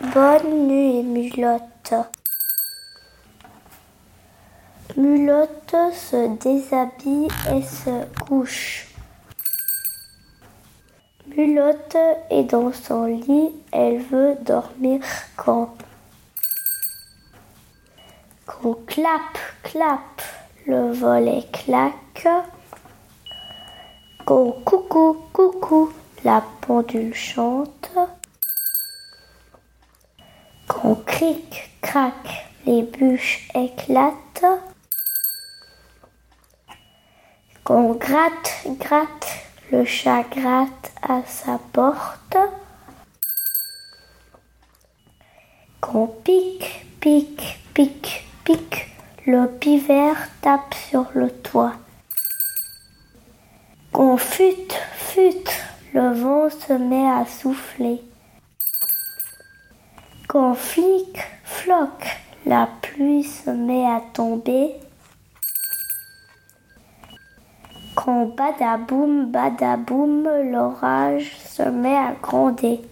Bonne nuit, Mulotte. Mulotte se déshabille et se couche. Mulotte est dans son lit, elle veut dormir quand? Quand clap, clap, le volet claque. Quand coucou, coucou, la pendule chante. Quand cric, crac, les bûches éclatent. Qu'on gratte, gratte, le chat gratte à sa porte. Qu'on pique, pique, pique, pique, le pivert tape sur le toit. Qu'on fute, fute, le vent se met à souffler. Qu'on flic, floque, la pluie se met à tomber. Quand badaboum, badaboum, l'orage se met à gronder.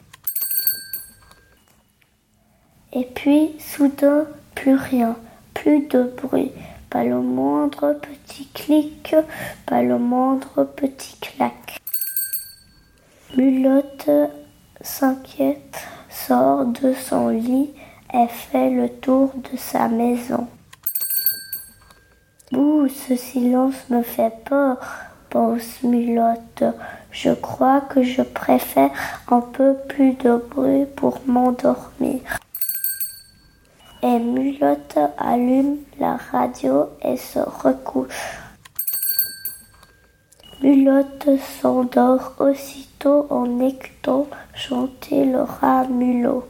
Et puis, soudain, plus rien, plus de bruit, pas le moindre petit clic, pas le moindre petit clac. Mulotte s'inquiète, sort de son lit et fait le tour de sa maison. Bouh, ce silence me fait peur, pense Mulotte. Je crois que je préfère un peu plus de bruit pour m'endormir. Et Mulotte allume la radio et se recouche. Mulotte s'endort aussitôt en écoutant chanter le rat mulot.